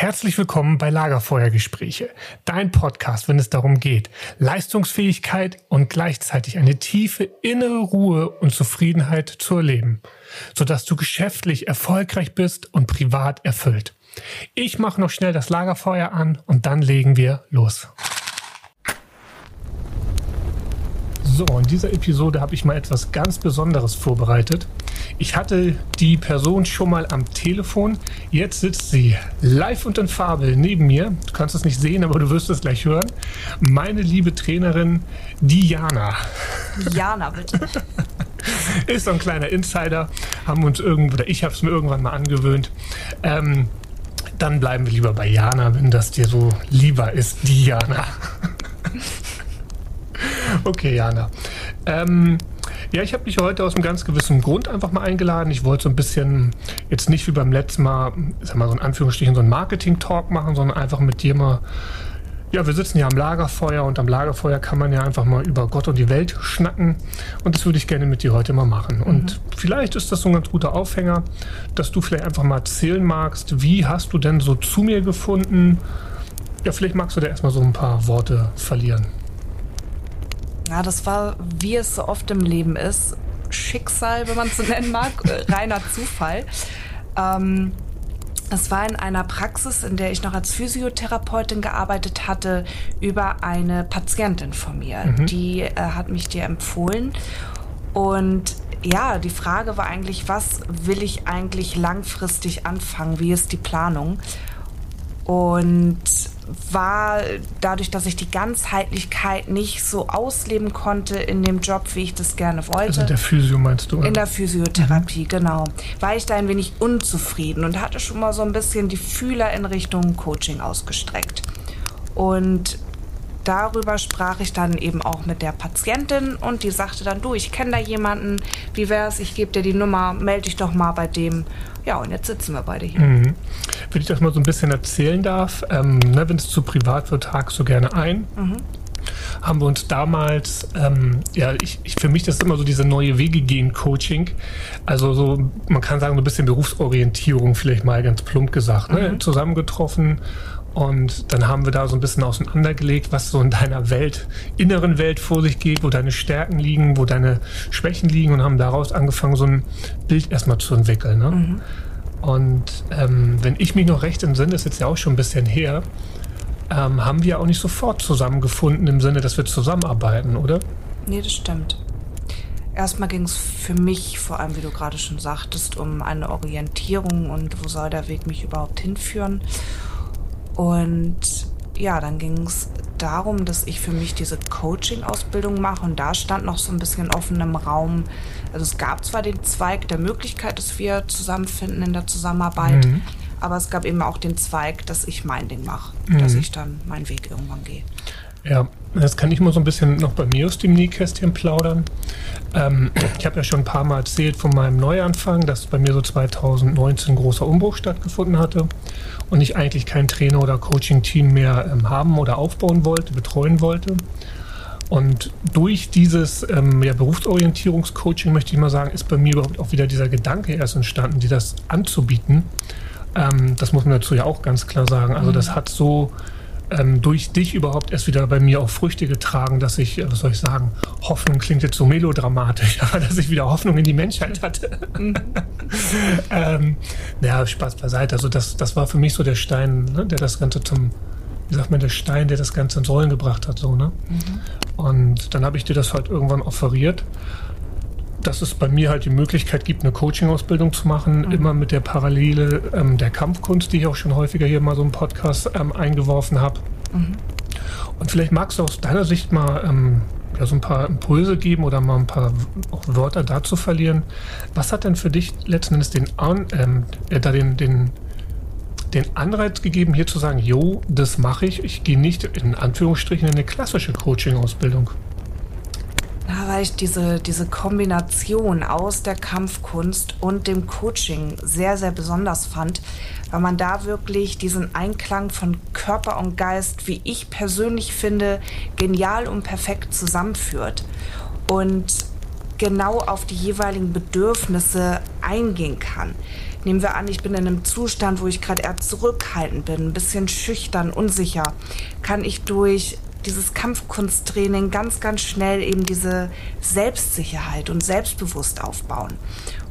Herzlich willkommen bei Lagerfeuergespräche, dein Podcast, wenn es darum geht, Leistungsfähigkeit und gleichzeitig eine tiefe innere Ruhe und Zufriedenheit zu erleben, sodass du geschäftlich erfolgreich bist und privat erfüllt. Ich mache noch schnell das Lagerfeuer an und dann legen wir los. So, in dieser Episode habe ich mal etwas ganz Besonderes vorbereitet. Ich hatte die Person schon mal am Telefon. Jetzt sitzt sie live und in Farbe neben mir. Du kannst es nicht sehen, aber du wirst es gleich hören. Meine liebe Trainerin Diana. Diana, bitte. Ist so ein kleiner Insider. Haben uns irgendwo, oder ich habe es mir irgendwann mal angewöhnt. Ähm, dann bleiben wir lieber bei Jana, wenn das dir so lieber ist, Diana. Okay, Jana. Ähm, ja, ich habe dich heute aus einem ganz gewissen Grund einfach mal eingeladen. Ich wollte so ein bisschen, jetzt nicht wie beim letzten Mal, sag mal so in Anführungsstrichen, so ein Marketing-Talk machen, sondern einfach mit dir mal, ja, wir sitzen ja am Lagerfeuer und am Lagerfeuer kann man ja einfach mal über Gott und die Welt schnacken. Und das würde ich gerne mit dir heute mal machen. Mhm. Und vielleicht ist das so ein ganz guter Aufhänger, dass du vielleicht einfach mal erzählen magst, wie hast du denn so zu mir gefunden? Ja, vielleicht magst du da erstmal so ein paar Worte verlieren. Ja, das war, wie es so oft im Leben ist, Schicksal, wenn man es so nennen mag, äh, reiner Zufall. Ähm, es war in einer Praxis, in der ich noch als Physiotherapeutin gearbeitet hatte, über eine Patientin von mir. Mhm. Die äh, hat mich dir empfohlen. Und ja, die Frage war eigentlich, was will ich eigentlich langfristig anfangen? Wie ist die Planung? Und war dadurch, dass ich die Ganzheitlichkeit nicht so ausleben konnte in dem Job, wie ich das gerne wollte. Also in der Physio meinst du? Oder? In der Physiotherapie, mhm. genau. War ich da ein wenig unzufrieden und hatte schon mal so ein bisschen die Fühler in Richtung Coaching ausgestreckt. Und darüber sprach ich dann eben auch mit der Patientin und die sagte dann, du, ich kenne da jemanden, wie wär's, ich gebe dir die Nummer, melde dich doch mal bei dem. Ja, und jetzt sitzen wir beide hier. Mhm. Wenn ich das mal so ein bisschen erzählen darf, ähm, ne, wenn es zu privat wird, hakst du gerne ein. Mhm haben wir uns damals, ähm, ja, ich, ich, für mich das ist immer so diese neue Wege gehen Coaching. Also so, man kann sagen, so ein bisschen Berufsorientierung, vielleicht mal ganz plump gesagt, ne? mhm. zusammengetroffen und dann haben wir da so ein bisschen auseinandergelegt, was so in deiner Welt, inneren Welt vor sich geht, wo deine Stärken liegen, wo deine Schwächen liegen und haben daraus angefangen, so ein Bild erstmal zu entwickeln. Ne? Mhm. Und ähm, wenn ich mich noch recht entsinne, ist jetzt ja auch schon ein bisschen her, ähm, haben wir auch nicht sofort zusammengefunden im Sinne, dass wir zusammenarbeiten, oder? Nee, das stimmt. Erstmal ging es für mich, vor allem wie du gerade schon sagtest, um eine Orientierung und wo soll der Weg mich überhaupt hinführen. Und ja, dann ging es darum, dass ich für mich diese Coaching-Ausbildung mache und da stand noch so ein bisschen offen im Raum. Also es gab zwar den Zweig der Möglichkeit, dass wir zusammenfinden in der Zusammenarbeit, mhm. Aber es gab eben auch den Zweig, dass ich mein Ding mache, mhm. dass ich dann meinen Weg irgendwann gehe. Ja, das kann ich mal so ein bisschen noch bei mir aus dem Nähkästchen plaudern. Ähm, ich habe ja schon ein paar Mal erzählt von meinem Neuanfang, dass bei mir so 2019 ein großer Umbruch stattgefunden hatte und ich eigentlich kein Trainer- oder Coaching-Team mehr ähm, haben oder aufbauen wollte, betreuen wollte. Und durch dieses ähm, ja, Berufsorientierungscoaching, möchte ich mal sagen, ist bei mir überhaupt auch wieder dieser Gedanke erst entstanden, dir das anzubieten. Ähm, das muss man dazu ja auch ganz klar sagen. Also das mhm. hat so ähm, durch dich überhaupt erst wieder bei mir auch Früchte getragen, dass ich, äh, was soll ich sagen, Hoffnung klingt jetzt so melodramatisch, aber dass ich wieder Hoffnung in die Menschheit hatte. Mhm. ähm, ja, Spaß beiseite. Also das, das war für mich so der Stein, ne, der das Ganze zum, wie sagt man, der Stein, der das Ganze ins Rollen gebracht hat. So, ne? Mhm. Und dann habe ich dir das halt irgendwann offeriert dass es bei mir halt die Möglichkeit gibt, eine Coaching-Ausbildung zu machen, mhm. immer mit der Parallele ähm, der Kampfkunst, die ich auch schon häufiger hier mal so im Podcast ähm, eingeworfen habe. Mhm. Und vielleicht magst du aus deiner Sicht mal ähm, ja, so ein paar Impulse geben oder mal ein paar Wörter dazu verlieren. Was hat denn für dich letzten Endes den, ähm, äh, da den, den, den Anreiz gegeben, hier zu sagen, jo, das mache ich, ich gehe nicht in Anführungsstrichen in eine klassische Coaching-Ausbildung? Weil ich diese, diese Kombination aus der Kampfkunst und dem Coaching sehr, sehr besonders fand, weil man da wirklich diesen Einklang von Körper und Geist, wie ich persönlich finde, genial und perfekt zusammenführt und genau auf die jeweiligen Bedürfnisse eingehen kann. nehmen wir an, ich bin in einem Zustand, wo ich gerade eher zurückhaltend bin, ein bisschen schüchtern, unsicher, kann ich durch dieses Kampfkunsttraining ganz, ganz schnell eben diese Selbstsicherheit und Selbstbewusst aufbauen.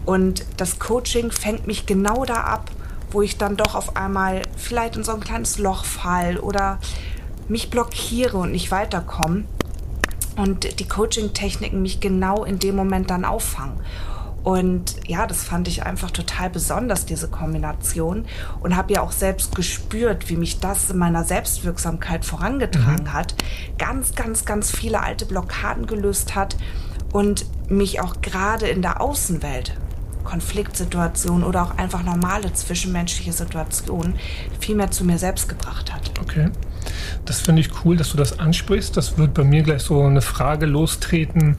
Und das Coaching fängt mich genau da ab, wo ich dann doch auf einmal vielleicht in so ein kleines Loch fall oder mich blockiere und nicht weiterkomme. Und die Coaching-Techniken mich genau in dem Moment dann auffangen. Und ja, das fand ich einfach total besonders, diese Kombination. Und habe ja auch selbst gespürt, wie mich das in meiner Selbstwirksamkeit vorangetragen mhm. hat. Ganz, ganz, ganz viele alte Blockaden gelöst hat und mich auch gerade in der Außenwelt Konfliktsituationen oder auch einfach normale zwischenmenschliche Situationen viel mehr zu mir selbst gebracht hat. Okay. Das finde ich cool, dass du das ansprichst. Das wird bei mir gleich so eine Frage lostreten.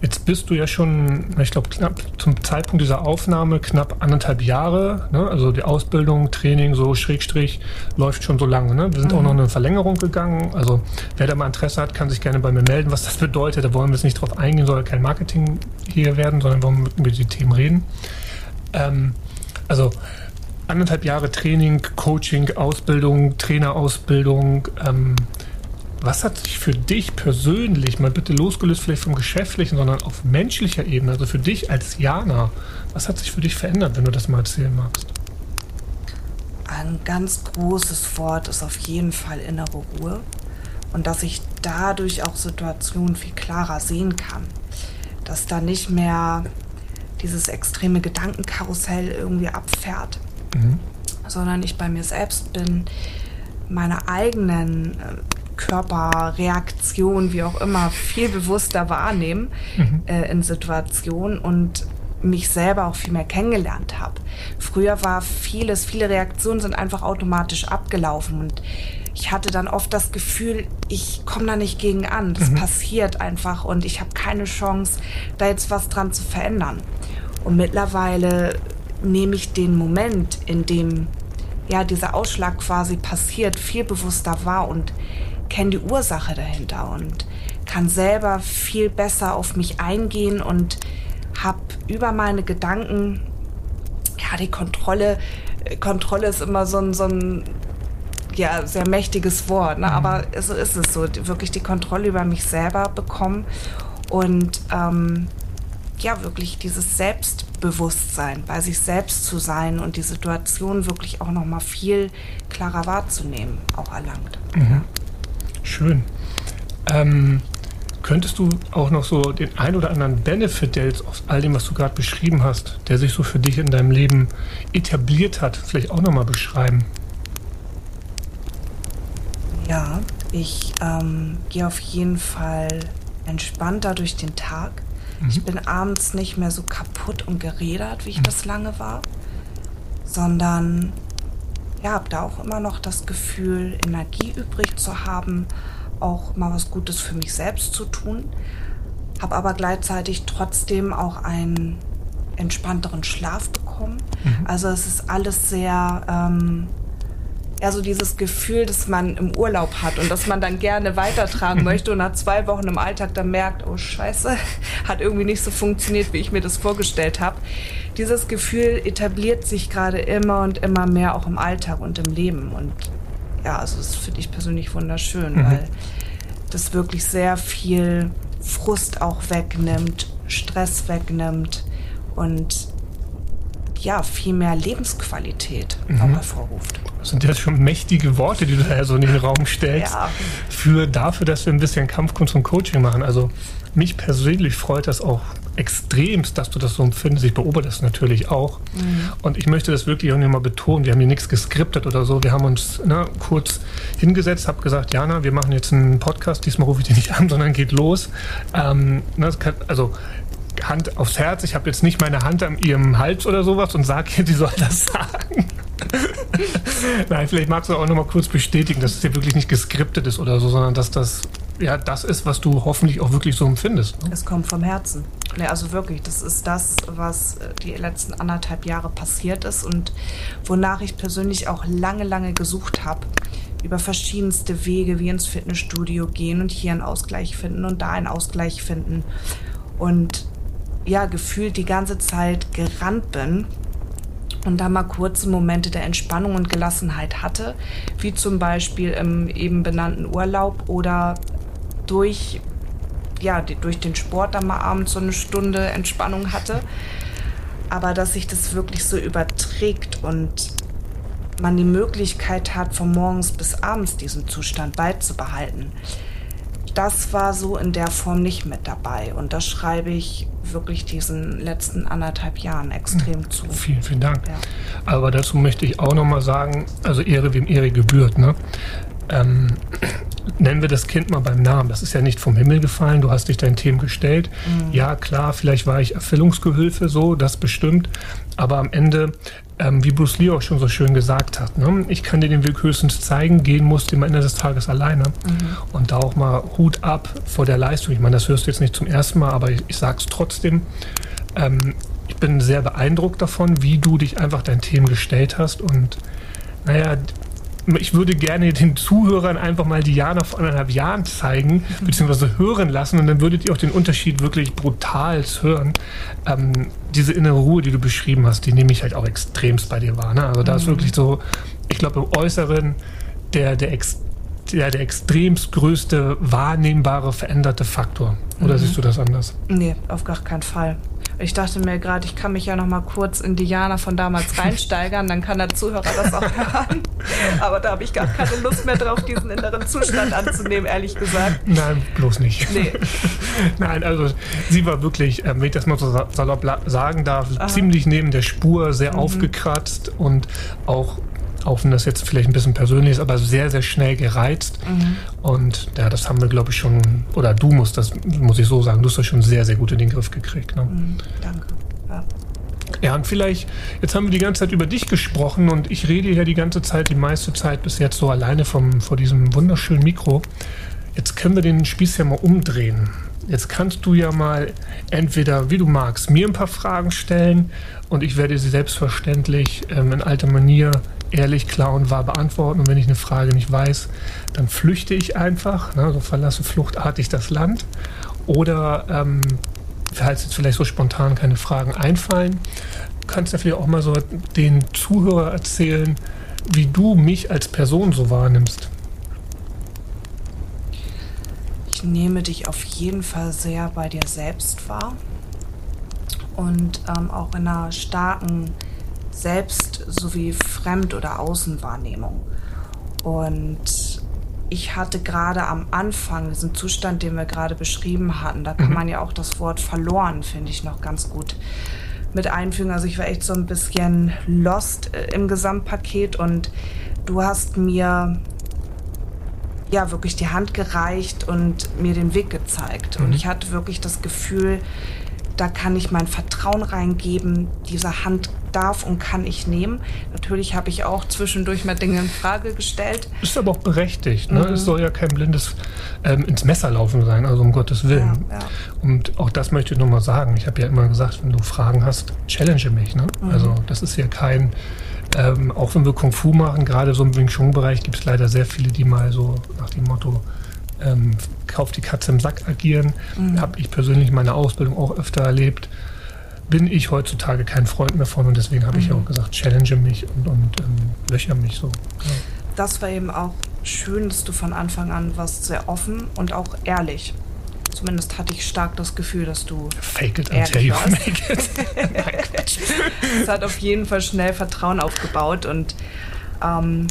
Jetzt bist du ja schon, ich glaube, knapp zum Zeitpunkt dieser Aufnahme knapp anderthalb Jahre. Ne? Also die Ausbildung, Training, so Schrägstrich, läuft schon so lange. Ne? Wir sind mhm. auch noch eine Verlängerung gegangen. Also wer da mal Interesse hat, kann sich gerne bei mir melden, was das bedeutet. Da wollen wir jetzt nicht drauf eingehen, soll kein Marketing hier werden, sondern wollen wir über die Themen reden. Ähm, also anderthalb Jahre Training, Coaching, Ausbildung, Trainerausbildung. Ähm, was hat sich für dich persönlich, mal bitte losgelöst vielleicht vom Geschäftlichen, sondern auf menschlicher Ebene, also für dich als Jana, was hat sich für dich verändert, wenn du das mal erzählen magst? Ein ganz großes Wort ist auf jeden Fall innere Ruhe und dass ich dadurch auch Situationen viel klarer sehen kann. Dass da nicht mehr dieses extreme Gedankenkarussell irgendwie abfährt, mhm. sondern ich bei mir selbst bin, meine eigenen äh, Körperreaktionen, wie auch immer, viel bewusster wahrnehmen mhm. äh, in Situationen und mich selber auch viel mehr kennengelernt habe. Früher war vieles, viele Reaktionen sind einfach automatisch abgelaufen und ich hatte dann oft das Gefühl, ich komme da nicht gegen an. Das mhm. passiert einfach und ich habe keine Chance, da jetzt was dran zu verändern. Und mittlerweile nehme ich den Moment, in dem ja dieser Ausschlag quasi passiert, viel bewusster wahr und kenne die Ursache dahinter und kann selber viel besser auf mich eingehen und habe über meine Gedanken ja die Kontrolle. Kontrolle ist immer so ein, so ein ja, sehr mächtiges Wort, ne? Mhm. aber so ist es so, wirklich die Kontrolle über mich selber bekommen und ähm, ja, wirklich dieses Selbstbewusstsein, bei sich selbst zu sein und die Situation wirklich auch nochmal viel klarer wahrzunehmen, auch erlangt. Mhm. Schön. Ähm, könntest du auch noch so den ein oder anderen Benefit, der jetzt aus all dem, was du gerade beschrieben hast, der sich so für dich in deinem Leben etabliert hat, vielleicht auch nochmal beschreiben? Ja, ich ähm, gehe auf jeden Fall entspannter durch den Tag. Mhm. Ich bin abends nicht mehr so kaputt und gerädert, wie ich mhm. das lange war, sondern ja, habe da auch immer noch das Gefühl, Energie übrig zu haben, auch mal was Gutes für mich selbst zu tun, habe aber gleichzeitig trotzdem auch einen entspannteren Schlaf bekommen. Mhm. Also es ist alles sehr ähm, ja so dieses Gefühl, dass man im Urlaub hat und dass man dann gerne weitertragen möchte und nach zwei Wochen im Alltag dann merkt, oh Scheiße, hat irgendwie nicht so funktioniert, wie ich mir das vorgestellt habe. Dieses Gefühl etabliert sich gerade immer und immer mehr auch im Alltag und im Leben und ja, also das finde ich persönlich wunderschön, mhm. weil das wirklich sehr viel Frust auch wegnimmt, Stress wegnimmt und ja, viel mehr Lebensqualität mhm. auch hervorruft. Das sind ja schon mächtige Worte, die du da so in den Raum stellst, ja. für dafür, dass wir ein bisschen Kampfkunst und Coaching machen. Also mich persönlich freut das auch extremst, dass du das so empfindest. Ich beobachte das natürlich auch. Mhm. Und ich möchte das wirklich auch mal betonen. Wir haben hier nichts geskriptet oder so. Wir haben uns ne, kurz hingesetzt, habe gesagt, Jana, wir machen jetzt einen Podcast. Diesmal rufe ich dich nicht an, sondern geht los. Ähm, ne, kann, also Hand aufs Herz. Ich habe jetzt nicht meine Hand an ihrem Hals oder sowas und sage ihr, die soll das sagen. Nein, vielleicht magst du auch noch mal kurz bestätigen, dass es hier wirklich nicht geskriptet ist oder so, sondern dass das ja das ist, was du hoffentlich auch wirklich so empfindest. Ne? Es kommt vom Herzen. Nee, also wirklich, das ist das, was äh, die letzten anderthalb Jahre passiert ist und wonach ich persönlich auch lange, lange gesucht habe. Über verschiedenste Wege, wie ins Fitnessstudio gehen und hier einen Ausgleich finden und da einen Ausgleich finden. Und ja, gefühlt die ganze Zeit gerannt bin und da mal kurze Momente der Entspannung und Gelassenheit hatte, wie zum Beispiel im eben benannten Urlaub oder durch, ja, durch den Sport dann mal abends so eine Stunde Entspannung hatte. Aber dass sich das wirklich so überträgt und man die Möglichkeit hat, von morgens bis abends diesen Zustand beizubehalten, das war so in der Form nicht mit dabei. Und das schreibe ich wirklich diesen letzten anderthalb Jahren extrem hm. zu. Vielen, vielen Dank. Ja. Aber dazu möchte ich auch nochmal sagen, also Ehre wem Ehre gebührt. Ne? Ähm, nennen wir das Kind mal beim Namen. Das ist ja nicht vom Himmel gefallen. Du hast dich deinen Themen gestellt. Mhm. Ja, klar, vielleicht war ich Erfüllungsgehilfe, so, das bestimmt. Aber am Ende, ähm, wie Bruce Lee auch schon so schön gesagt hat, ne? ich kann dir den Weg höchstens zeigen, gehen musst du am Ende des Tages alleine. Mhm. Und da auch mal Hut ab vor der Leistung. Ich meine, das hörst du jetzt nicht zum ersten Mal, aber ich, ich sage es trotzdem. Ähm, ich bin sehr beeindruckt davon, wie du dich einfach deinen Themen gestellt hast und naja, ich würde gerne den Zuhörern einfach mal Diana vor anderthalb Jahren zeigen, mhm. beziehungsweise hören lassen und dann würdet ihr auch den Unterschied wirklich brutal hören. Ähm, diese innere Ruhe, die du beschrieben hast, die nehme ich halt auch extremst bei dir wahr. Ne? Also da ist mhm. wirklich so, ich glaube im Äußeren der, der, Ex, der, der extremst größte wahrnehmbare veränderte Faktor. Oder mhm. siehst du das anders? Nee, auf gar keinen Fall. Ich dachte mir gerade, ich kann mich ja noch mal kurz in Diana von damals reinsteigern, dann kann der Zuhörer das auch hören. Aber da habe ich gar keine Lust mehr drauf, diesen inneren Zustand anzunehmen, ehrlich gesagt. Nein, bloß nicht. Nee. Nein, also sie war wirklich, äh, wenn ich das mal so salopp sagen darf, Aha. ziemlich neben der Spur, sehr mhm. aufgekratzt und auch auch wenn das jetzt vielleicht ein bisschen persönlich ist, aber sehr, sehr schnell gereizt. Mhm. Und ja, das haben wir, glaube ich, schon, oder du musst das, muss ich so sagen, du hast das schon sehr, sehr gut in den Griff gekriegt. Ne? Mhm, danke. Ja. Ja, und vielleicht, jetzt haben wir die ganze Zeit über dich gesprochen und ich rede ja die ganze Zeit, die meiste Zeit bis jetzt so alleine vom, vor diesem wunderschönen Mikro. Jetzt können wir den Spieß ja mal umdrehen. Jetzt kannst du ja mal entweder, wie du magst, mir ein paar Fragen stellen und ich werde sie selbstverständlich ähm, in alter Manier ehrlich, klar und wahr beantworten. Und wenn ich eine Frage nicht weiß, dann flüchte ich einfach, ne, so verlasse fluchtartig das Land. Oder ähm, falls jetzt vielleicht so spontan keine Fragen einfallen, kannst du vielleicht auch mal so den Zuhörer erzählen, wie du mich als Person so wahrnimmst. Ich nehme dich auf jeden Fall sehr bei dir selbst wahr und ähm, auch in einer starken Selbst- sowie Fremd- oder Außenwahrnehmung. Und ich hatte gerade am Anfang diesen Zustand, den wir gerade beschrieben hatten, da kann mhm. man ja auch das Wort verloren, finde ich, noch ganz gut mit einfügen. Also ich war echt so ein bisschen lost äh, im Gesamtpaket und du hast mir ja wirklich die Hand gereicht und mir den Weg gezeigt. Mhm. Und ich hatte wirklich das Gefühl, da kann ich mein Vertrauen reingeben. Diese Hand darf und kann ich nehmen. Natürlich habe ich auch zwischendurch mal Dinge in Frage gestellt. Ist aber auch berechtigt. Ne? Mhm. Es soll ja kein blindes ähm, ins Messer laufen sein, also um Gottes Willen. Ja, ja. Und auch das möchte ich nochmal sagen. Ich habe ja immer gesagt, wenn du Fragen hast, challenge mich. Ne? Mhm. Also das ist ja kein... Ähm, auch wenn wir Kung Fu machen, gerade so im Wing Chun-Bereich gibt es leider sehr viele, die mal so nach dem Motto ähm, Kauf die Katze im Sack agieren. Mhm. Habe ich persönlich meine Ausbildung auch öfter erlebt. Bin ich heutzutage kein Freund mehr von und deswegen habe mhm. ich auch gesagt, challenge mich und, und ähm, löcher mich so. Ja. Das war eben auch schön, dass du von Anfang an warst sehr offen und auch ehrlich. Zumindest hatte ich stark das Gefühl, dass du. Fake it until you make it. Es hat auf jeden Fall schnell Vertrauen aufgebaut und ähm,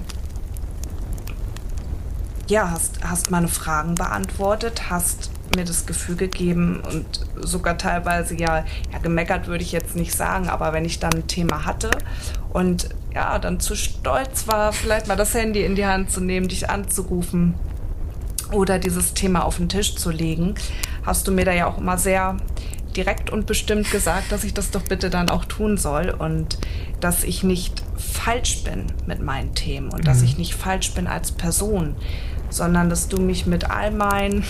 ja, hast, hast meine Fragen beantwortet, hast mir das Gefühl gegeben und sogar teilweise ja, ja, gemeckert würde ich jetzt nicht sagen, aber wenn ich dann ein Thema hatte und ja, dann zu stolz war, vielleicht mal das Handy in die Hand zu nehmen, dich anzurufen oder dieses Thema auf den Tisch zu legen, hast du mir da ja auch immer sehr direkt und bestimmt gesagt, dass ich das doch bitte dann auch tun soll und dass ich nicht falsch bin mit meinen Themen und mhm. dass ich nicht falsch bin als Person, sondern dass du mich mit all meinen,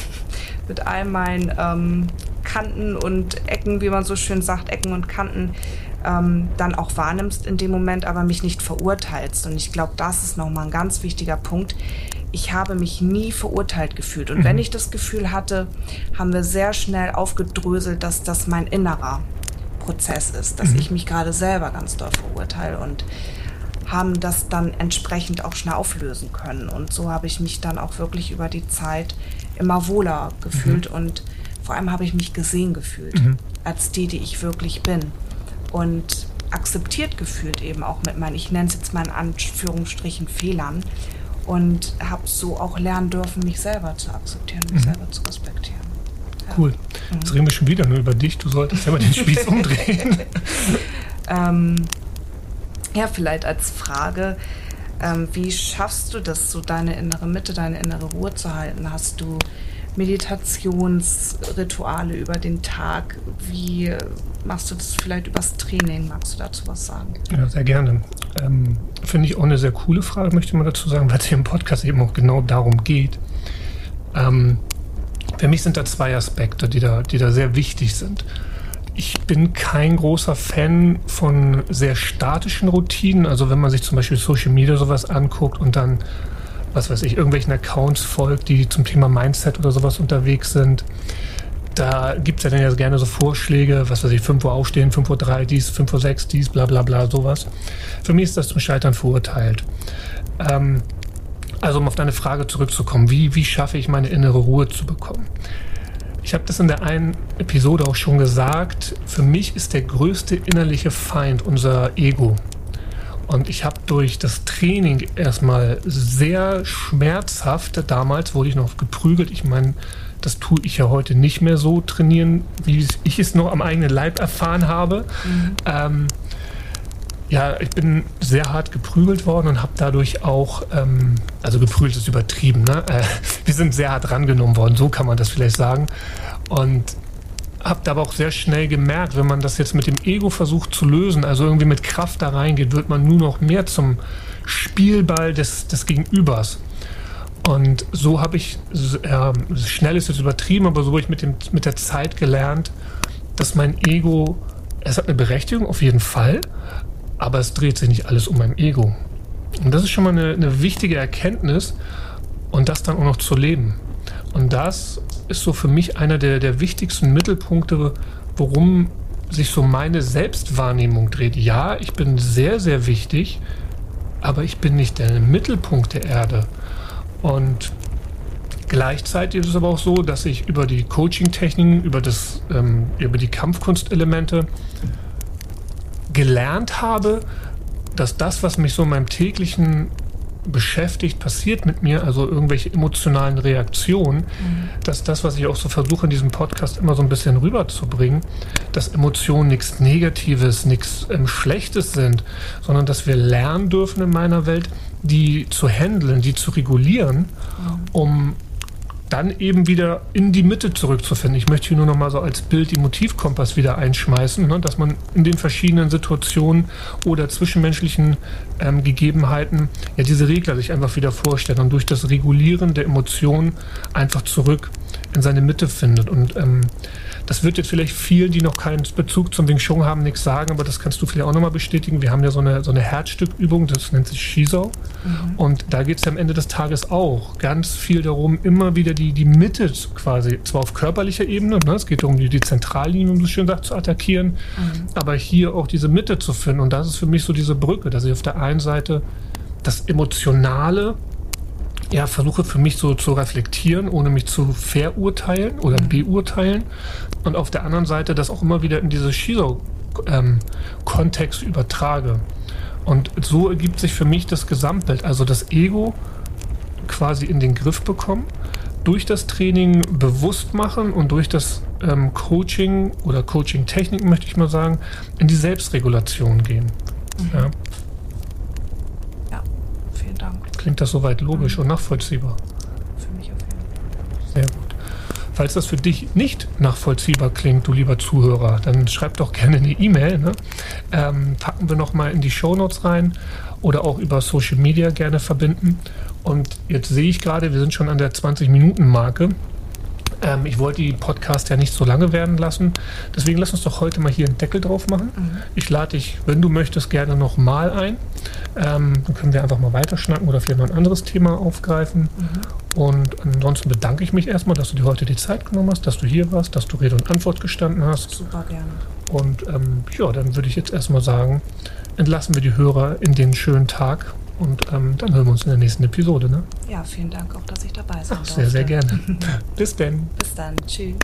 mit all meinen ähm, Kanten und Ecken, wie man so schön sagt, Ecken und Kanten, ähm, dann auch wahrnimmst in dem Moment, aber mich nicht verurteilst. Und ich glaube, das ist nochmal ein ganz wichtiger Punkt. Ich habe mich nie verurteilt gefühlt. Und mhm. wenn ich das Gefühl hatte, haben wir sehr schnell aufgedröselt, dass das mein innerer Prozess ist, dass mhm. ich mich gerade selber ganz doll verurteile und haben das dann entsprechend auch schnell auflösen können. Und so habe ich mich dann auch wirklich über die Zeit immer wohler gefühlt mhm. und vor allem habe ich mich gesehen gefühlt, mhm. als die, die ich wirklich bin. Und akzeptiert gefühlt eben auch mit meinen, ich nenne es jetzt mal in Anführungsstrichen Fehlern und habe so auch lernen dürfen, mich selber zu akzeptieren, mich mhm. selber zu respektieren. Ja. Cool. Jetzt reden wir schon wieder nur über dich. Du solltest ja mal den Spieß umdrehen. ähm, ja, vielleicht als Frage, ähm, wie schaffst du das, so deine innere Mitte, deine innere Ruhe zu halten? Hast du Meditationsrituale über den Tag? Wie machst du das vielleicht übers Training? Magst du dazu was sagen? Ja, sehr gerne. Ähm, Finde ich auch eine sehr coole Frage, möchte mal dazu sagen, weil es hier im Podcast eben auch genau darum geht. Ähm, für mich sind da zwei Aspekte, die da, die da sehr wichtig sind. Ich bin kein großer Fan von sehr statischen Routinen. Also wenn man sich zum Beispiel Social Media sowas anguckt und dann, was weiß ich, irgendwelchen Accounts folgt, die zum Thema Mindset oder sowas unterwegs sind, da gibt es ja dann ja gerne so Vorschläge, was weiß ich, 5 Uhr aufstehen, 5 Uhr 3, dies, 5 Uhr 6, dies, bla bla bla, sowas. Für mich ist das zum Scheitern verurteilt. Ähm, also um auf deine Frage zurückzukommen, wie, wie schaffe ich meine innere Ruhe zu bekommen? Ich habe das in der einen Episode auch schon gesagt. Für mich ist der größte innerliche Feind unser Ego. Und ich habe durch das Training erstmal sehr schmerzhaft, damals wurde ich noch geprügelt. Ich meine, das tue ich ja heute nicht mehr so trainieren, wie ich es noch am eigenen Leib erfahren habe. Mhm. Ähm, ja, ich bin sehr hart geprügelt worden und habe dadurch auch, ähm, also geprügelt ist übertrieben, ne? Äh, wir sind sehr hart rangenommen worden, so kann man das vielleicht sagen. Und habe aber auch sehr schnell gemerkt, wenn man das jetzt mit dem Ego versucht zu lösen, also irgendwie mit Kraft da reingeht, wird man nur noch mehr zum Spielball des, des Gegenübers. Und so habe ich, äh, schnell ist jetzt übertrieben, aber so habe ich mit, dem, mit der Zeit gelernt, dass mein Ego, es hat eine Berechtigung auf jeden Fall, aber es dreht sich nicht alles um mein Ego. Und das ist schon mal eine, eine wichtige Erkenntnis und das dann auch noch zu leben. Und das ist so für mich einer der, der wichtigsten Mittelpunkte, worum sich so meine Selbstwahrnehmung dreht. Ja, ich bin sehr, sehr wichtig, aber ich bin nicht der Mittelpunkt der Erde. Und gleichzeitig ist es aber auch so, dass ich über die Coaching-Techniken, über, ähm, über die Kampfkunstelemente gelernt habe, dass das, was mich so in meinem täglichen beschäftigt, passiert mit mir, also irgendwelche emotionalen Reaktionen, mhm. dass das, was ich auch so versuche in diesem Podcast immer so ein bisschen rüberzubringen, dass Emotionen nichts Negatives, nichts ähm, Schlechtes sind, sondern dass wir lernen dürfen in meiner Welt, die zu handeln, die zu regulieren, mhm. um dann eben wieder in die Mitte zurückzufinden. Ich möchte hier nur noch mal so als Bild die Motivkompass wieder einschmeißen, ne, dass man in den verschiedenen Situationen oder zwischenmenschlichen ähm, Gegebenheiten ja diese Regler sich einfach wieder vorstellt und durch das Regulieren der Emotionen einfach zurück in seine Mitte findet. Und ähm, das wird jetzt vielleicht vielen, die noch keinen Bezug zum Wing Chun haben, nichts sagen, aber das kannst du vielleicht auch nochmal bestätigen. Wir haben ja so eine, so eine Herzstückübung, das nennt sich Shiso. Mhm. Und da geht es ja am Ende des Tages auch ganz viel darum, immer wieder die, die Mitte quasi, zwar auf körperlicher Ebene, ne, es geht darum, die, die Zentrallinie, um so schön sagt, zu attackieren, mhm. aber hier auch diese Mitte zu finden. Und das ist für mich so diese Brücke, dass ich auf der einen Seite das Emotionale ja, versuche für mich so zu reflektieren, ohne mich zu verurteilen oder mhm. beurteilen. Und auf der anderen Seite das auch immer wieder in diese Shizo-Kontext ähm, übertrage. Und so ergibt sich für mich das Gesamtbild. Also das Ego quasi in den Griff bekommen, durch das Training bewusst machen und durch das ähm, Coaching oder Coaching-Technik, möchte ich mal sagen, in die Selbstregulation gehen. Mhm. Ja. Klingt das soweit logisch und nachvollziehbar? Für mich auf jeden Fall. Sehr gut. Falls das für dich nicht nachvollziehbar klingt, du lieber Zuhörer, dann schreib doch gerne eine E-Mail. Ne? Ähm, packen wir nochmal in die Show Notes rein oder auch über Social Media gerne verbinden. Und jetzt sehe ich gerade, wir sind schon an der 20-Minuten-Marke. Ähm, ich wollte die Podcast ja nicht so lange werden lassen. Deswegen lass uns doch heute mal hier einen Deckel drauf machen. Mhm. Ich lade dich, wenn du möchtest, gerne noch mal ein. Ähm, dann können wir einfach mal weiterschnacken oder vielleicht mal ein anderes Thema aufgreifen. Mhm. Und ansonsten bedanke ich mich erstmal, dass du dir heute die Zeit genommen hast, dass du hier warst, dass du Rede und Antwort gestanden hast. Super gerne. Und ähm, ja, dann würde ich jetzt erstmal sagen, entlassen wir die Hörer in den schönen Tag und ähm, dann hören wir uns in der nächsten Episode. Ne? Ja, vielen Dank auch, dass ich dabei sein Ach, Sehr, sehr gerne. Bis denn. Bis dann. Tschüss.